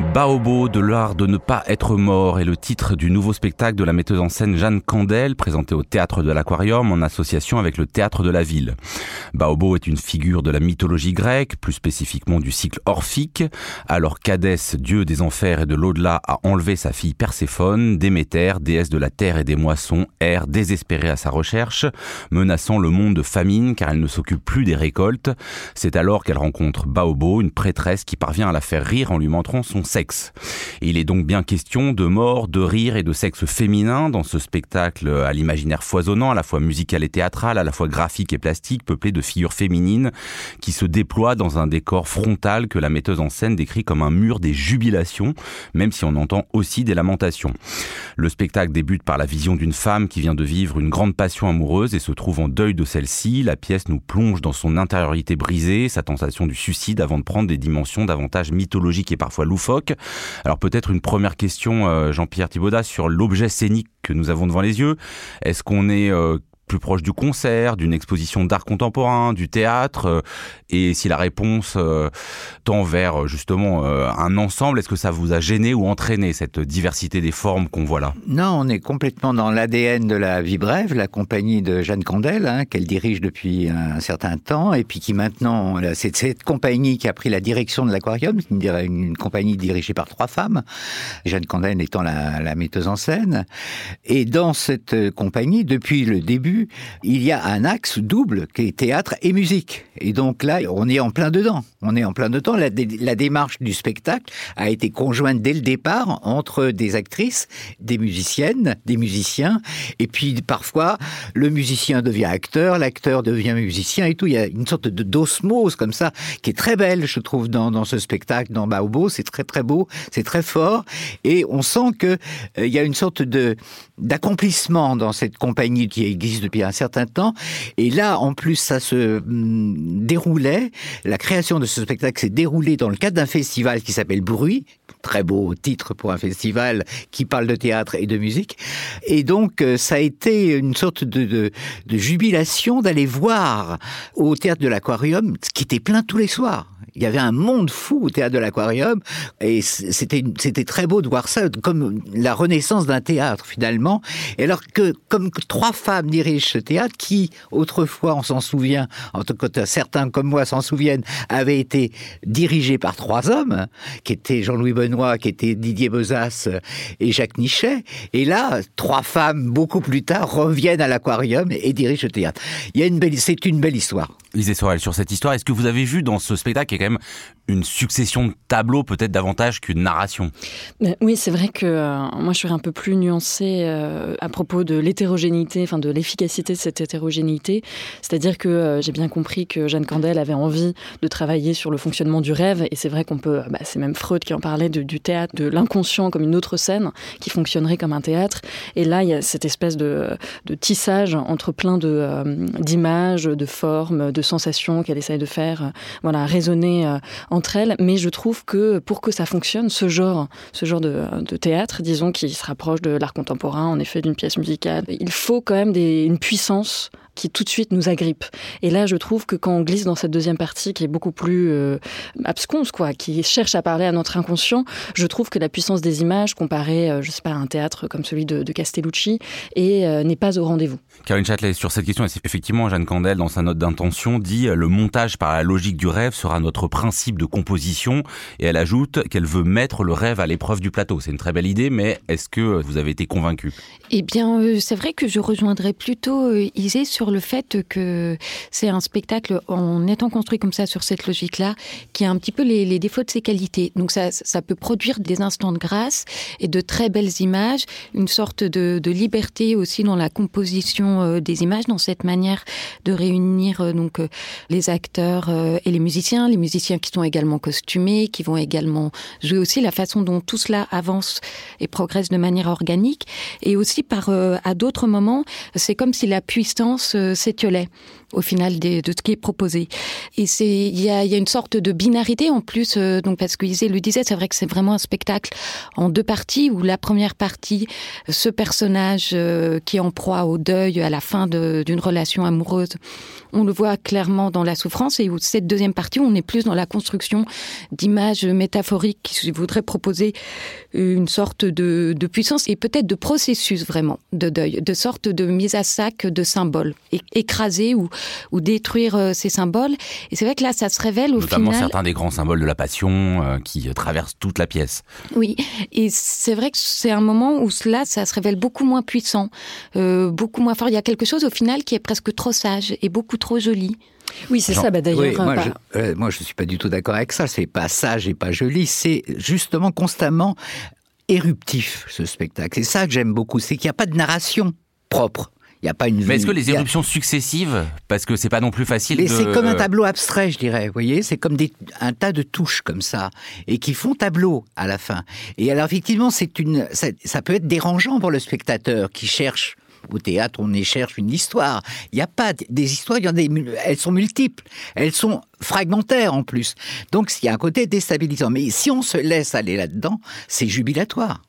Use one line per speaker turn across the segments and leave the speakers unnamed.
Baobo de l'art de ne pas être mort est le titre du nouveau spectacle de la metteuse en scène Jeanne Candel, présenté au théâtre de l'Aquarium en association avec le théâtre de la ville. Baobo est une figure de la mythologie grecque, plus spécifiquement du cycle orphique. Alors qu'Hadès, dieu des enfers et de l'au-delà, a enlevé sa fille Perséphone, Déméter, déesse de la terre et des moissons, erre désespérée à sa recherche, menaçant le monde de famine car elle ne s'occupe plus des récoltes. C'est alors qu'elle rencontre Baobo, une prêtresse qui parvient à la faire rire en lui montrant son sexe. il est donc bien question de mort, de rire et de sexe féminin dans ce spectacle à l'imaginaire foisonnant, à la fois musical et théâtral, à la fois graphique et plastique, peuplé de figures féminines qui se déploient dans un décor frontal que la metteuse en scène décrit comme un mur des jubilations, même si on entend aussi des lamentations. Le spectacle débute par la vision d'une femme qui vient de vivre une grande passion amoureuse et se trouve en deuil de celle-ci. La pièce nous plonge dans son intériorité brisée, sa tentation du suicide avant de prendre des dimensions davantage mythologiques et parfois loufoques alors peut-être une première question, euh, Jean-Pierre Thibaudat, sur l'objet scénique que nous avons devant les yeux. Est-ce qu'on est, euh, plus proche du concert, d'une exposition d'art contemporain, du théâtre euh, Et si la réponse euh, tend vers justement euh, un ensemble, est-ce que ça vous a gêné ou entraîné cette diversité des formes qu'on voit là?
Non, on est complètement dans l'ADN de la Vie Brève, la compagnie de Jeanne Candel, hein, qu'elle dirige depuis un certain temps, et puis qui maintenant, c'est cette compagnie qui a pris la direction de l'aquarium, une, une compagnie dirigée par trois femmes, Jeanne Candel étant la, la metteuse en scène. Et dans cette compagnie, depuis le début, il y a un axe double qui est théâtre et musique. Et donc là, on est en plein dedans. On est en plein dedans. La, la démarche du spectacle a été conjointe dès le départ entre des actrices, des musiciennes, des musiciens, et puis parfois le musicien devient acteur, l'acteur devient musicien et tout. Il y a une sorte de d'osmose comme ça qui est très belle, je trouve, dans, ce spectacle, dans Baobo. C'est très très beau, c'est très fort, et on sent que euh, il y a une sorte de d'accomplissement dans cette compagnie qui existe depuis un certain temps. Et là, en plus, ça se mm, déroulait, la création de ce spectacle s'est déroulée dans le cadre d'un festival qui s'appelle Bruit, très beau titre pour un festival qui parle de théâtre et de musique. Et donc, euh, ça a été une sorte de, de, de jubilation d'aller voir au théâtre de l'Aquarium, qui était plein tous les soirs il y avait un monde fou au théâtre de l'Aquarium et c'était c'était très beau de voir ça comme la renaissance d'un théâtre finalement. Et alors que comme trois femmes dirigent ce théâtre qui autrefois on s'en souvient, en tout cas certains comme moi s'en souviennent, avait été dirigé par trois hommes qui étaient Jean-Louis Benoît, qui était Didier Bozas et Jacques Nichet. Et là, trois femmes beaucoup plus tard reviennent à l'Aquarium et dirigent le théâtre. Il y a une belle, c'est une belle histoire.
Lisez Sorel sur cette histoire. Est-ce que vous avez vu dans ce spectacle qui est quand même une succession de tableaux peut-être davantage qu'une narration.
Oui, c'est vrai que euh, moi je suis un peu plus nuancée euh, à propos de l'hétérogénéité, enfin de l'efficacité de cette hétérogénéité. C'est-à-dire que euh, j'ai bien compris que Jeanne Candel avait envie de travailler sur le fonctionnement du rêve, et c'est vrai qu'on peut, bah, c'est même Freud qui en parlait du théâtre, de l'inconscient comme une autre scène qui fonctionnerait comme un théâtre. Et là, il y a cette espèce de, de tissage entre plein de d'images, de formes, de sensations qu'elle essaye de faire, voilà, résonner en mais je trouve que pour que ça fonctionne, ce genre, ce genre de, théâtre, disons, qui se rapproche de l'art contemporain, en effet, d'une pièce musicale, il faut quand même une puissance qui tout de suite nous agrippe. Et là, je trouve que quand on glisse dans cette deuxième partie qui est beaucoup plus euh, absconce, quoi, qui cherche à parler à notre inconscient, je trouve que la puissance des images comparée, euh, je sais pas, à un théâtre comme celui de, de Castellucci et euh, n'est pas au rendez-vous.
Caroline Châtelet, sur cette question, effectivement, Jeanne Candel, dans sa note d'intention, dit le montage par la logique du rêve sera notre principe de composition, et elle ajoute qu'elle veut mettre le rêve à l'épreuve du plateau. C'est une très belle idée, mais est-ce que vous avez été convaincu
Eh bien, euh, c'est vrai que je rejoindrais plutôt euh, Isée sur le fait que c'est un spectacle, en étant construit comme ça, sur cette logique-là, qui a un petit peu les, défauts de ses qualités. Donc ça, ça peut produire des instants de grâce et de très belles images, une sorte de, de liberté aussi dans la composition euh, des images, dans cette manière de réunir donc les acteurs et les musiciens, les musiciens qui sont également costumés, qui vont également jouer aussi la façon dont tout cela avance et progresse de manière organique, et aussi par euh, à d'autres moments, c'est comme si la puissance s'étiolait. Au final de ce qui est proposé. Et c'est il y a, y a, une sorte de binarité en plus, euh, donc parce que le disait, c'est vrai que c'est vraiment un spectacle en deux parties où la première partie, ce personnage euh, qui est en proie au deuil à la fin d'une relation amoureuse, on le voit clairement dans la souffrance et où cette deuxième partie, on est plus dans la construction d'images métaphoriques qui voudraient proposer une sorte de, de puissance et peut-être de processus vraiment de deuil, de sorte de mise à sac de symboles, écraser ou, ou détruire euh, ces symboles. Et c'est vrai que là, ça se révèle au
Notamment
final.
certains des grands symboles de la passion euh, qui traversent toute la pièce.
Oui, et c'est vrai que c'est un moment où cela, ça se révèle beaucoup moins puissant, euh, beaucoup moins fort. Il y a quelque chose au final qui est presque trop sage et beaucoup trop joli.
Oui, c'est ça. Bah, D'ailleurs,
oui, moi,
bah...
je, euh, moi, je suis pas du tout d'accord avec ça. C'est pas sage et pas joli. C'est justement constamment éruptif ce spectacle. C'est ça que j'aime beaucoup. C'est qu'il n'y a pas de narration propre. Il y a pas une.
Mais est-ce que les éruptions successives, parce que c'est pas non plus facile.
Mais
de...
c'est comme un tableau abstrait, je dirais. Vous voyez, c'est comme des, un tas de touches comme ça et qui font tableau à la fin. Et alors effectivement, c'est une, ça, ça peut être dérangeant pour le spectateur qui cherche au théâtre, on y cherche une histoire. Il n'y a pas des histoires, il y en a des, elles sont multiples, elles sont fragmentaires en plus. Donc il y a un côté déstabilisant. Mais si on se laisse aller là-dedans, c'est jubilatoire.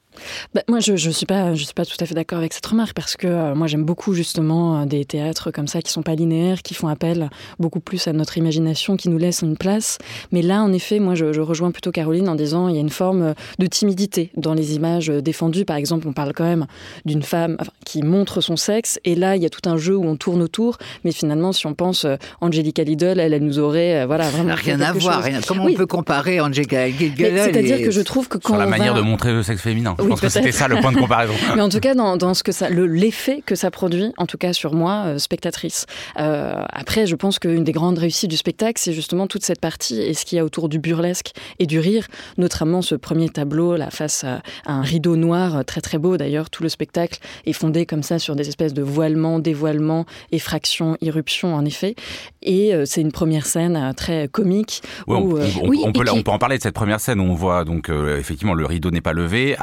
Bah, moi, je ne je suis, pas, je suis pas tout à fait d'accord avec cette remarque parce que euh, moi, j'aime beaucoup justement euh, des théâtres comme ça qui sont pas linéaires, qui font appel beaucoup plus à notre imagination, qui nous laissent une place. Mais là, en effet, moi, je, je rejoins plutôt Caroline en disant il y a une forme de timidité dans les images défendues. Par exemple, on parle quand même d'une femme enfin, qui montre son sexe et là, il y a tout un jeu où on tourne autour. Mais finalement, si on pense euh, Angelica Lidl, elle, elle nous aurait euh, voilà vraiment
rien à voir. Rien. Comment oui. on peut comparer Angelica Lidl
C'est-à-dire et... que je trouve que quand
sur la
on
manière
va...
de montrer le sexe féminin. Oui, pense que c'était ça le point de comparaison.
Mais en tout cas, dans, dans ce que ça, l'effet que ça produit, en tout cas sur moi, euh, spectatrice. Euh, après, je pense qu'une des grandes réussites du spectacle, c'est justement toute cette partie et ce qu'il y a autour du burlesque et du rire, notamment ce premier tableau, là, face à, à un rideau noir très très beau. D'ailleurs, tout le spectacle est fondé comme ça sur des espèces de voilements, dévoilements, effractions, irruptions, en effet. Et euh, c'est une première scène euh, très comique.
Ouais,
où,
on, on, oui, on, peut, qui... on, peut, en parler de cette première scène où on voit donc euh, effectivement le rideau n'est pas levé,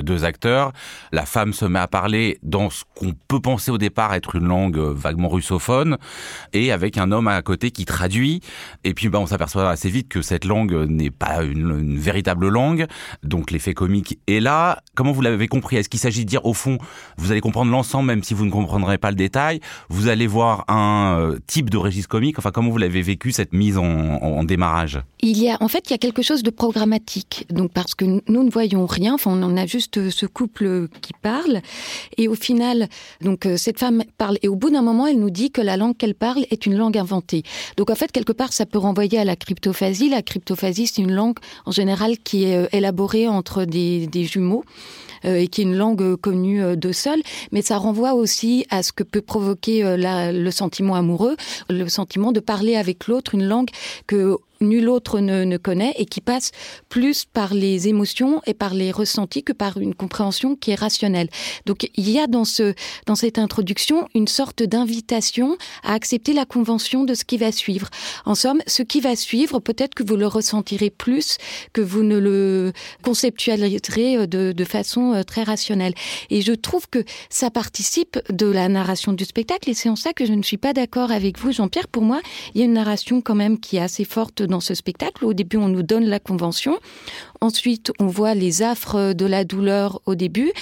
deux acteurs, la femme se met à parler dans ce qu'on peut penser au départ être une langue vaguement russophone, et avec un homme à côté qui traduit. Et puis bah, on s'aperçoit assez vite que cette langue n'est pas une, véritable langue, donc l'effet comique est là. Comment vous l'avez compris? Est-ce qu'il s'agit de dire au fond, vous allez comprendre l'ensemble même si vous ne comprendrez pas le détail, vous allez voir un euh, type de registre comique, enfin comment vous l'avez vécu cette mise en, démarrage?
Il y a en fait il y a quelque chose de programmatique, donc parce que nous ne voyons rien, enfin on a juste ce couple qui parle et au final donc cette femme parle et au bout d'un moment elle nous dit que la langue qu'elle parle est une langue inventée. Donc en fait quelque part ça peut renvoyer à la cryptophasie. La cryptophasie c'est une langue en général qui est élaborée entre des, jumeaux euh, et qui est une langue connue euh, de seul, mais ça renvoie aussi à ce que peut provoquer euh, le sentiment amoureux, le sentiment de parler avec l'autre une langue que nul autre ne, connaît et qui passe plus par les émotions et par les ressentis que par une compréhension qui est rationnelle. Donc il y a dans, ce, dans cette introduction une sorte d'invitation à accepter la convention de ce qui va suivre. En somme, ce qui va suivre, peut-être que vous le ressentirez plus que vous ne le conceptualiserez de, de façon très rationnelle. Et je trouve que ça participe de la narration du spectacle et c'est en ça que je ne suis pas d'accord avec vous, Jean-Pierre. Pour moi, il y a une narration quand même qui est assez forte dans ce spectacle. Au début, on nous donne la convention. Ensuite, on voit les affres de la douleur au début.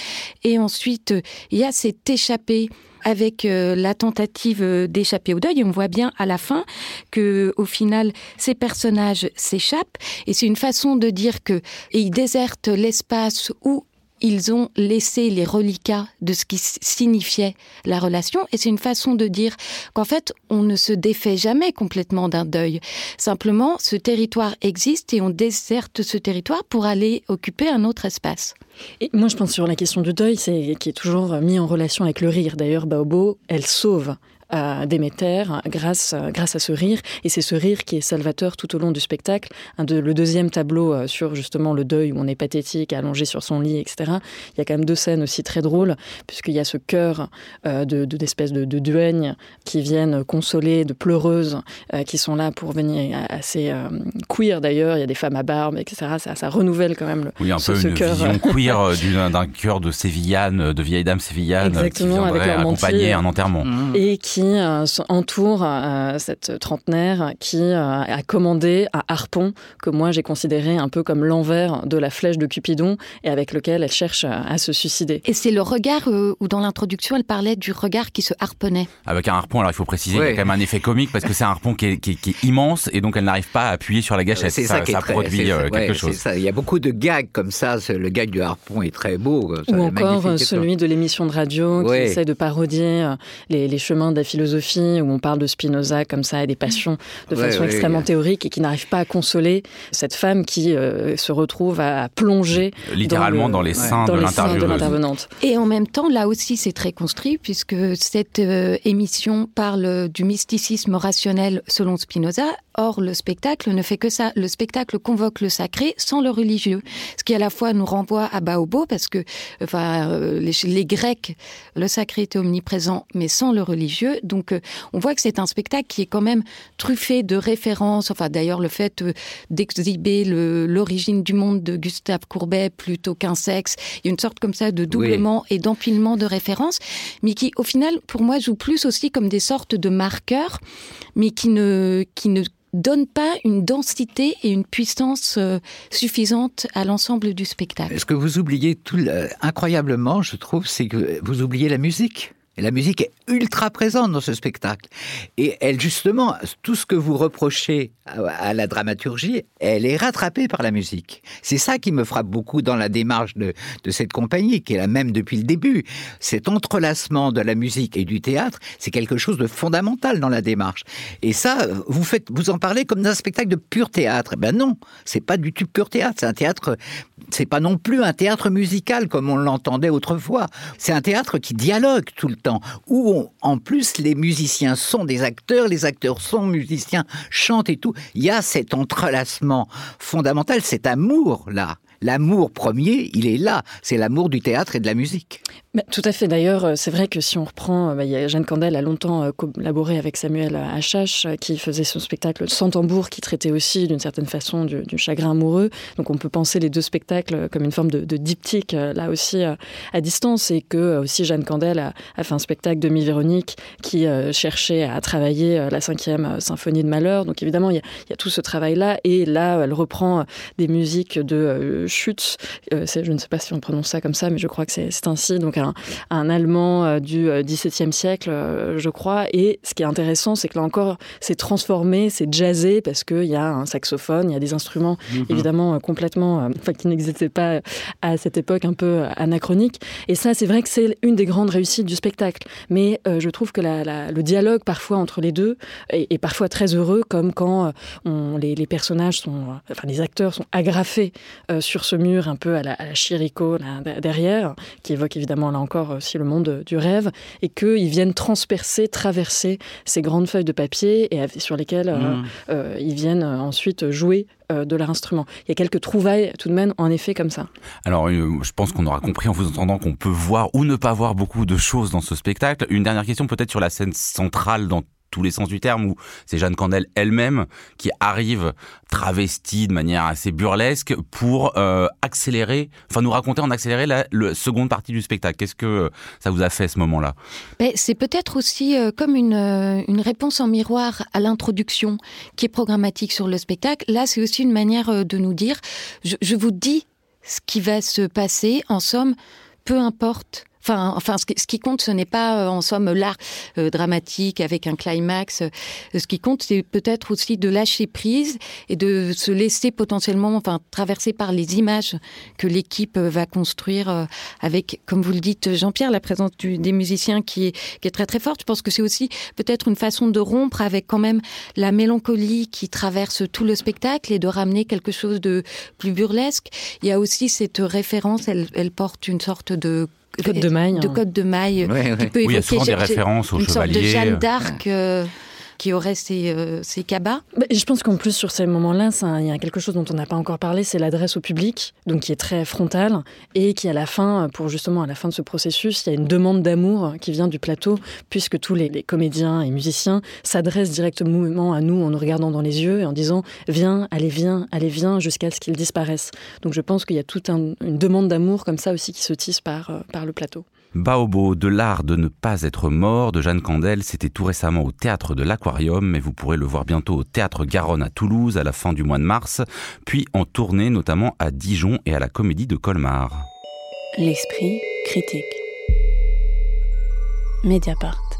Et ensuite, il y a cet échappé avec euh, la tentative d'échapper au deuil. On voit bien à la fin que, au final, ces personnages s'échappent. Et c'est une façon de dire que ils désertent l'espace où ils ont laissé les reliquats de ce qui signifiait la relation et c'est une façon de dire qu'en fait on ne se défait jamais complètement d'un deuil. Simplement ce territoire existe et on déserte ce territoire pour aller occuper un autre espace.
Et moi je pense sur la question du deuil c'est qui est toujours mis en relation avec le rire. D'ailleurs baobo elle sauve à Déméter grâce, grâce à ce rire. Et c'est ce rire qui est salvateur tout au long du spectacle. Un de, le deuxième tableau euh, sur justement le deuil où on est pathétique, allongé sur son lit, etc. Il y a quand même deux scènes aussi très drôles, puisqu'il y a ce cœur euh, d'espèces de, de, de, de duègnes qui viennent consoler, de pleureuses euh, qui sont là pour venir assez euh, queer d'ailleurs. Il y a des femmes à barbe, etc. Ça, ça renouvelle quand même le,
oui, un
ce,
peu
ce
une
cœur.
vision queer d'un cœur de sévillane, de vieille dame sévillane
Exactement,
qui viendrait accompagner un enterrement.
Mmh. Et qui qui euh, entoure euh, cette trentenaire qui euh, a commandé un harpon que moi j'ai considéré un peu comme l'envers de la flèche de Cupidon et avec lequel elle cherche à se suicider.
Et c'est le regard où dans l'introduction elle parlait du regard qui se harponnait.
Avec un harpon, alors il faut préciser, ouais. il y a quand même un effet comique parce que c'est un harpon qui est, qui, qui est, immense et donc elle n'arrive pas à appuyer sur la gâchette.
C'est
ça,
ça, qui
ça
très,
produit quelque
ouais,
chose.
Ça. Il y a beaucoup de gags comme ça. Le gag du harpon est très beau.
Ou encore celui de l'émission de radio qui essaie de parodier les, les, chemins de la philosophie, où on parle de Spinoza comme ça, et des passions de
ouais,
façon
ouais,
extrêmement
ouais.
théorique et qui n'arrive pas à consoler cette femme qui euh, se retrouve à, plonger
littéralement dans, le, dans les seins
dans
de
l'intervenante.
Et en même temps, là aussi, c'est très construit puisque cette euh, émission parle du mysticisme rationnel selon Spinoza. Or, le spectacle ne fait que ça. Le spectacle convoque le sacré sans le religieux, ce qui à la fois nous renvoie à Baobo parce que, enfin, euh, les, les Grecs, le sacré était omniprésent, mais sans le religieux. Donc, euh, on voit que c'est un spectacle qui est quand même truffé de références. Enfin, d'ailleurs, le fait euh, d'exhiber l'origine du monde de Gustave Courbet plutôt qu'un sexe, il y a une sorte comme ça de doublement oui. et d'empilement de références, mais qui, au final, pour moi, joue plus aussi comme des sortes de marqueurs, mais qui ne, qui ne donne pas une densité et une puissance euh, suffisante à l'ensemble du spectacle.
Ce que vous oubliez tout, euh, incroyablement, je trouve, c'est que vous oubliez la musique. La musique est ultra présente dans ce spectacle. Et elle, justement, tout ce que vous reprochez à la dramaturgie, elle est rattrapée par la musique. C'est ça qui me frappe beaucoup dans la démarche de, cette compagnie, qui est la même depuis le début. Cet entrelacement de la musique et du théâtre, c'est quelque chose de fondamental dans la démarche. Et ça, vous faites, vous en parlez comme d'un spectacle de pur théâtre. Ben non, c'est pas du tout pur théâtre. C'est un théâtre, c'est pas non plus un théâtre musical comme on l'entendait autrefois. C'est un théâtre qui dialogue tout le où en plus les musiciens sont des acteurs, les acteurs sont musiciens, chantent et tout. Il y a cet entrelacement fondamental, cet amour-là. L'amour premier, il est là. C'est l'amour du théâtre et de la musique.
Tout à fait. D'ailleurs, c'est vrai que si on reprend, bah, Jeanne Candel a longtemps euh, collaboré avec Samuel Achache, qui faisait son spectacle Sans tambour, qui traitait aussi d'une certaine façon du, chagrin amoureux. Donc on peut penser les deux spectacles comme une forme de, de diptyque, là aussi à distance, et que aussi Jeanne Candel a, fait un spectacle Demi-Véronique qui euh, cherchait à travailler la cinquième symphonie de Malheur. Donc évidemment, il y a, tout ce travail-là, et là, elle reprend des musiques de euh, Schütz. Euh, je ne sais pas si on prononce ça comme ça, mais je crois que c'est ainsi. Donc un, un Allemand euh, du XVIIe siècle, euh, je crois. Et ce qui est intéressant, c'est que là encore, c'est transformé, c'est jazzé, parce qu'il y a un saxophone, il y a des instruments mm -hmm. évidemment complètement, enfin qui n'existaient pas à cette époque un peu anachronique. Et ça, c'est vrai que c'est une des grandes réussites du spectacle. Mais euh, je trouve que la, la, le dialogue parfois entre les deux est, est parfois très heureux, comme quand on, les, les personnages sont, enfin les acteurs sont agrafés euh, sur ce mur un peu à la, à la Chirico là, derrière, qui évoque évidemment là encore aussi le monde du rêve, et qu'ils viennent transpercer, traverser ces grandes feuilles de papier et sur lesquelles mmh. euh, ils viennent ensuite jouer euh, de leur instrument. Il y a quelques trouvailles tout de même en effet comme ça.
Alors euh, je pense qu'on aura compris en vous entendant qu'on peut voir ou ne pas voir beaucoup de choses dans ce spectacle. Une dernière question peut-être sur la scène centrale dans tous les sens du terme, où c'est Jeanne Candel elle-même qui arrive travestie de manière assez burlesque pour euh, accélérer, enfin nous raconter en accéléré la, seconde partie du spectacle. Qu'est-ce que ça vous a fait ce moment-là?
C'est peut-être aussi euh, comme une, euh, une réponse en miroir à l'introduction qui est programmatique sur le spectacle. Là, c'est aussi une manière de nous dire, je vous dis ce qui va se passer, en somme, peu importe Enfin, enfin, ce qui, compte, ce n'est pas, euh, en somme, l'art euh, dramatique avec un climax. Euh, ce qui compte, c'est peut-être aussi de lâcher prise et de se laisser potentiellement, enfin, traverser par les images que l'équipe va construire avec, comme vous le dites, Jean-Pierre, la présence du, des musiciens qui est, qui est très très forte. Je pense que c'est aussi peut-être une façon de rompre avec quand même la mélancolie qui traverse tout le spectacle et de ramener quelque chose de plus burlesque. Il y a aussi cette référence, elle, elle porte une sorte de
code de maille,
de code de maille,
ouais, ouais.
qui peut
oui,
évoquer
il y a des références aux
une
chevaliers.
sorte de Jeanne d'Arc. Euh qui aurait ces, euh, cabas
bah, Je pense qu'en plus, sur ces moments-là, il y a quelque chose dont on n'a pas encore parlé, c'est l'adresse au public, donc qui est très frontale, et qui, à la fin, pour justement à la fin de ce processus, il y a une demande d'amour qui vient du plateau, puisque tous les, comédiens et musiciens s'adressent directement à nous en nous regardant dans les yeux et en disant « Viens, allez, viens, allez, viens », jusqu'à ce qu'ils disparaissent. Donc je pense qu'il y a toute un, une demande d'amour comme ça aussi qui se tisse par, euh, par le plateau.
Baobo, de l'art de ne pas être mort de Jeanne Candel, c'était tout récemment au théâtre de l'Aquarium, mais vous pourrez le voir bientôt au théâtre Garonne à Toulouse à la fin du mois de mars, puis en tournée notamment à Dijon et à la Comédie de Colmar.
L'esprit critique. Mediapart.